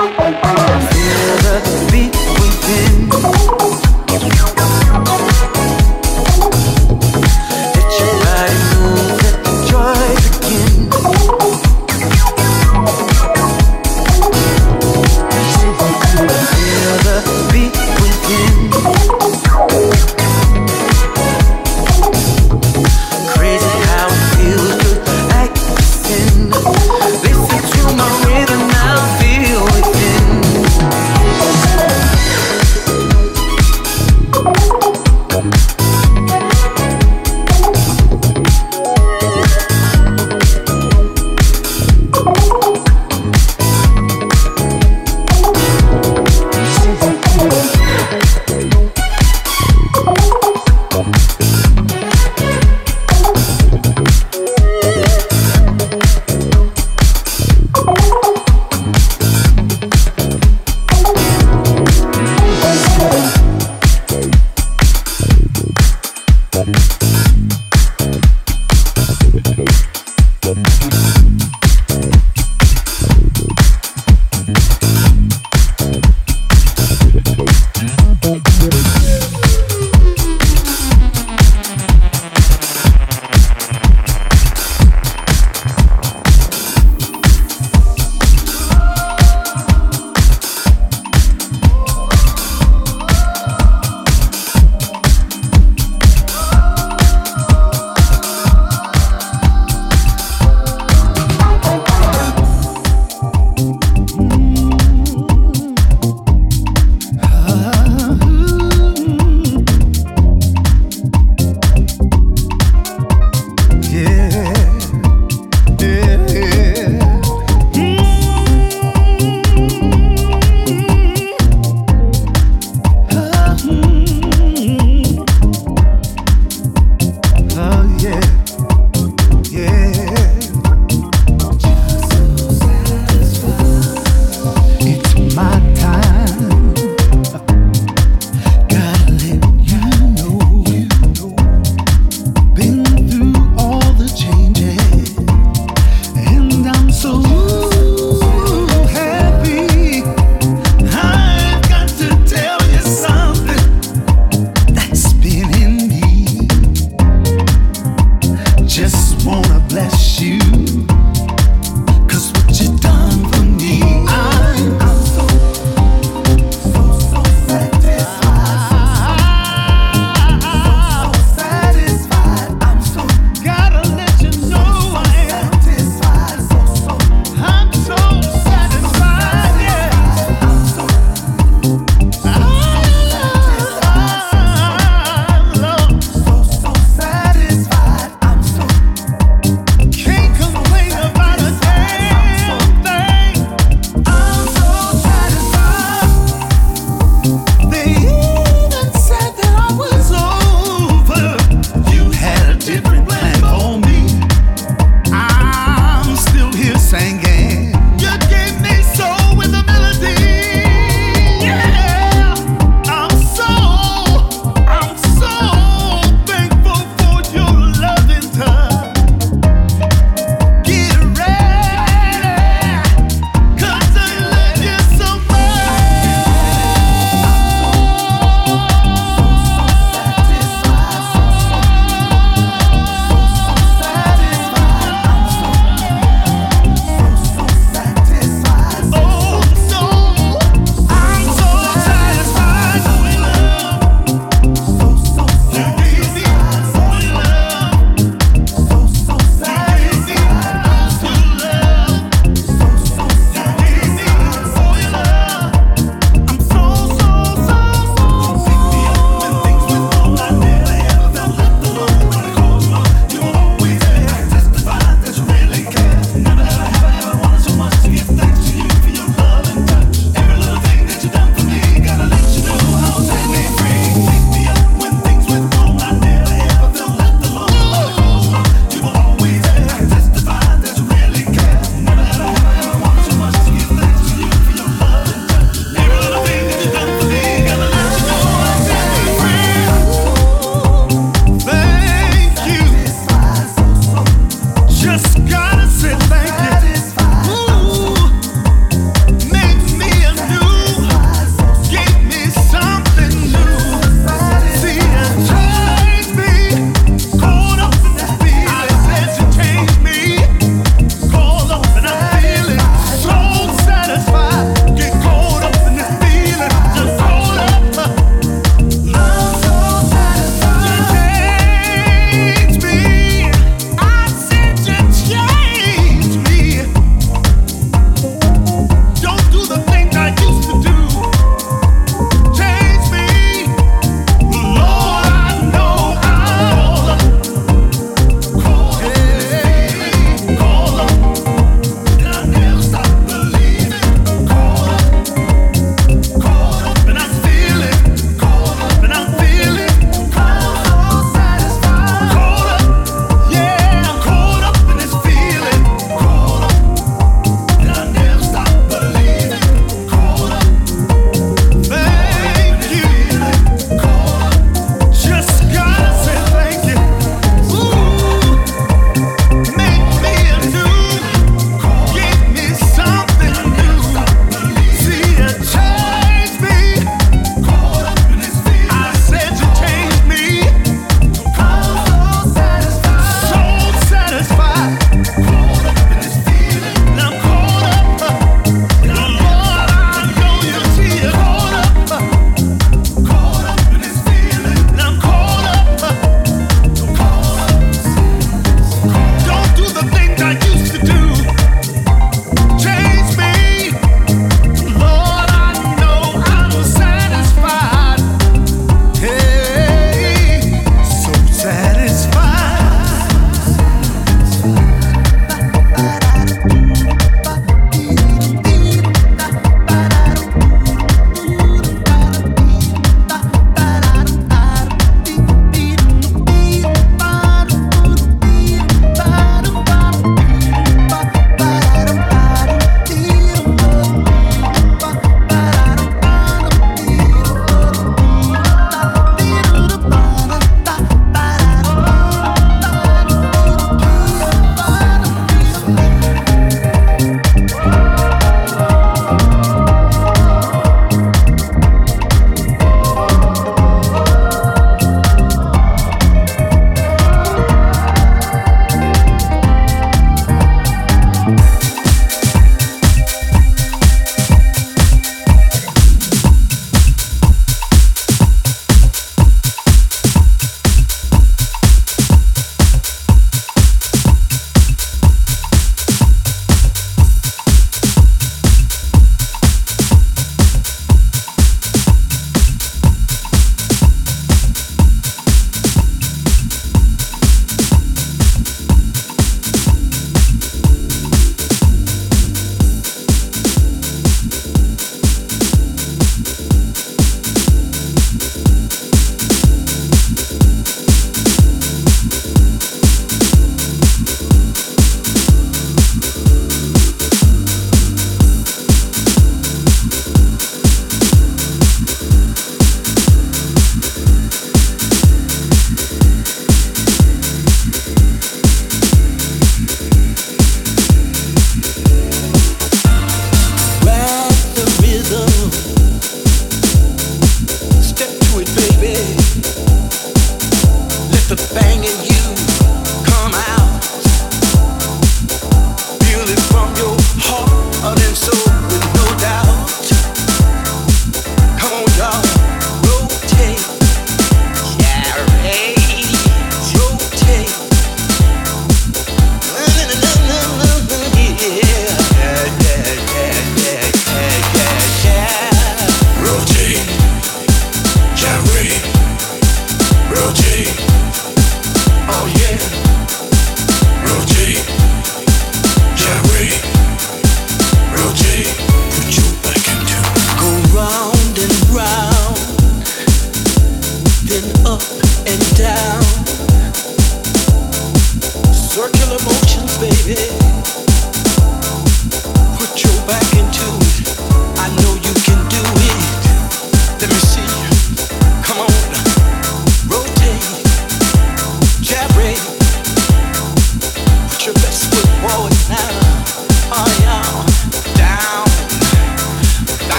Feel the beat we've been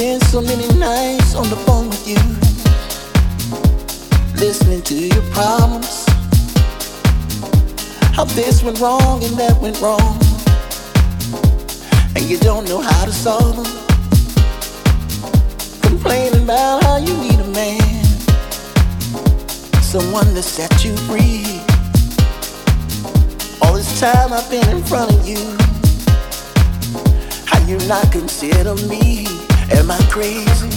nice on the phone with you, listening to your problems. How this went wrong and that went wrong, and you don't know how to solve them. Complaining about how you need a man, someone to set you free. All this time I've been in front of you, how you not consider me? Am I crazy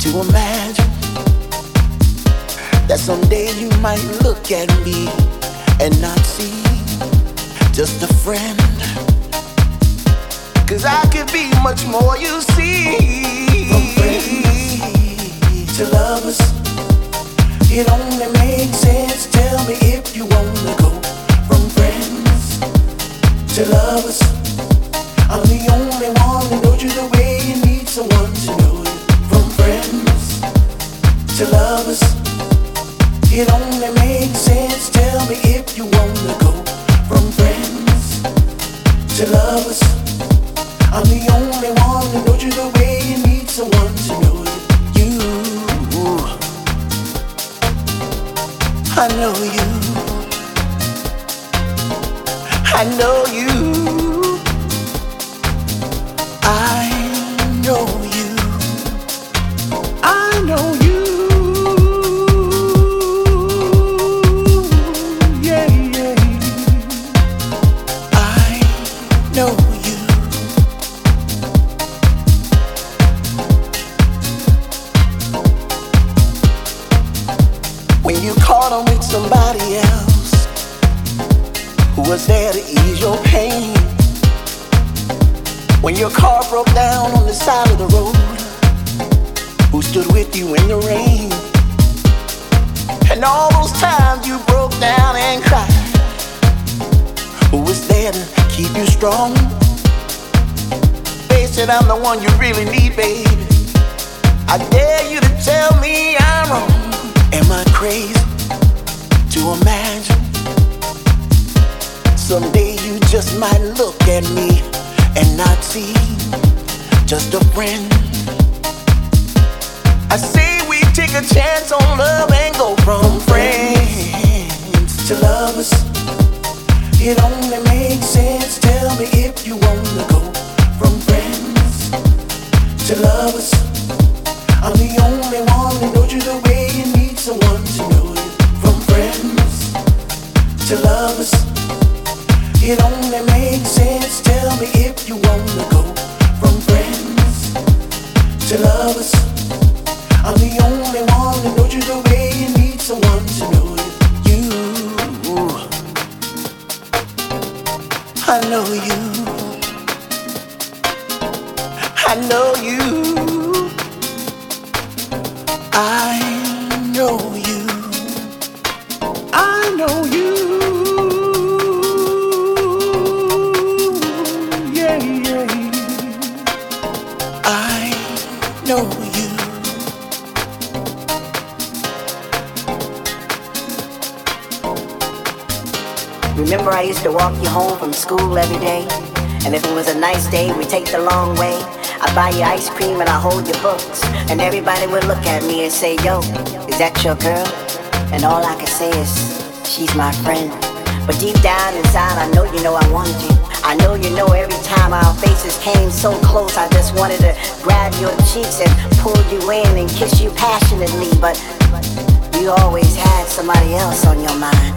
to imagine that someday you might look at me and not see just a friend? Cause I could be much more, you see. From friends to lovers, it only makes sense. Tell me if you wanna go from friends to lovers. I'm the only one that knows you the way to lovers, it only makes sense. Tell me if you wanna go from friends to lovers. Down on the side of the road, who stood with you in the rain? And all those times you broke down and cried, who was there to keep you strong? Face it, I'm the one you really need, baby. I dare you to tell me I'm wrong. Am I crazy to imagine someday you just might look at me? and not see just a friend. I say we take a chance on love and go from friends to lovers. It only makes sense. Tell me if you wanna go from friends to lovers. I'm the only one that knows you the way you need someone to know you. From friends to lovers. It only makes sense. Tell me if you wanna go to lovers. I'm the only one that knows you the way you need someone to know. You, I know you. I know you. I know you. I know you. I used to walk you home from school every day? And if it was a nice day, we'd take the long way. I'd buy you ice cream and I'd hold your books. And everybody would look at me and say, yo, is that your girl? And all I could say is, she's my friend. But deep down inside, I know you know I wanted you. I know you know every time our faces came so close, I just wanted to grab your cheeks and pull you in and kiss you passionately. But you always had somebody else on your mind.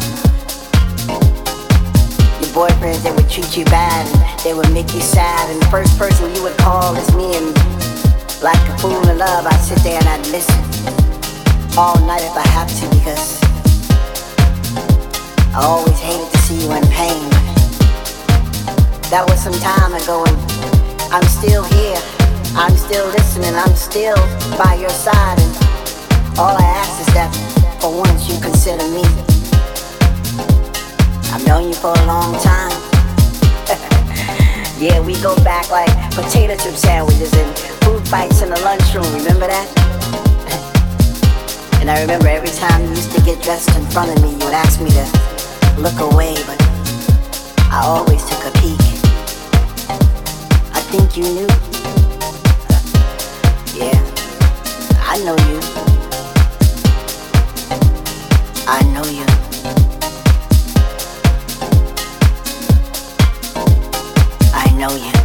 Boyfriends, they would treat you bad and they would make you sad. And the first person you would call is me. And like a fool in love, I'd sit there and I'd listen all night if I have to because I always hated to see you in pain. That was some time ago and I'm still here. I'm still listening. I'm still by your side. And all I ask is that for once you consider me. I've known you for a long time. yeah, we go back like potato chip sandwiches and food fights in the lunchroom. Remember that? and I remember every time you used to get dressed in front of me, you would ask me to look away, but I always took a peek. I think you knew. yeah. Welcome to the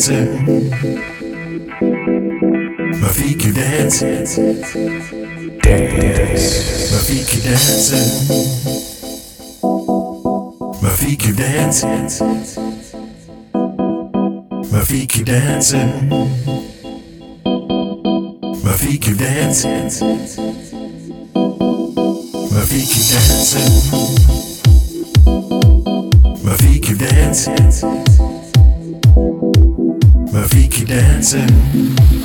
dancing. My feet keep dancing. Dance. My feet keep dancing. My feet keep dancing. My feet keep dancing. My feet keep dancing. My feet keep dancing. My feet keep dancing dancing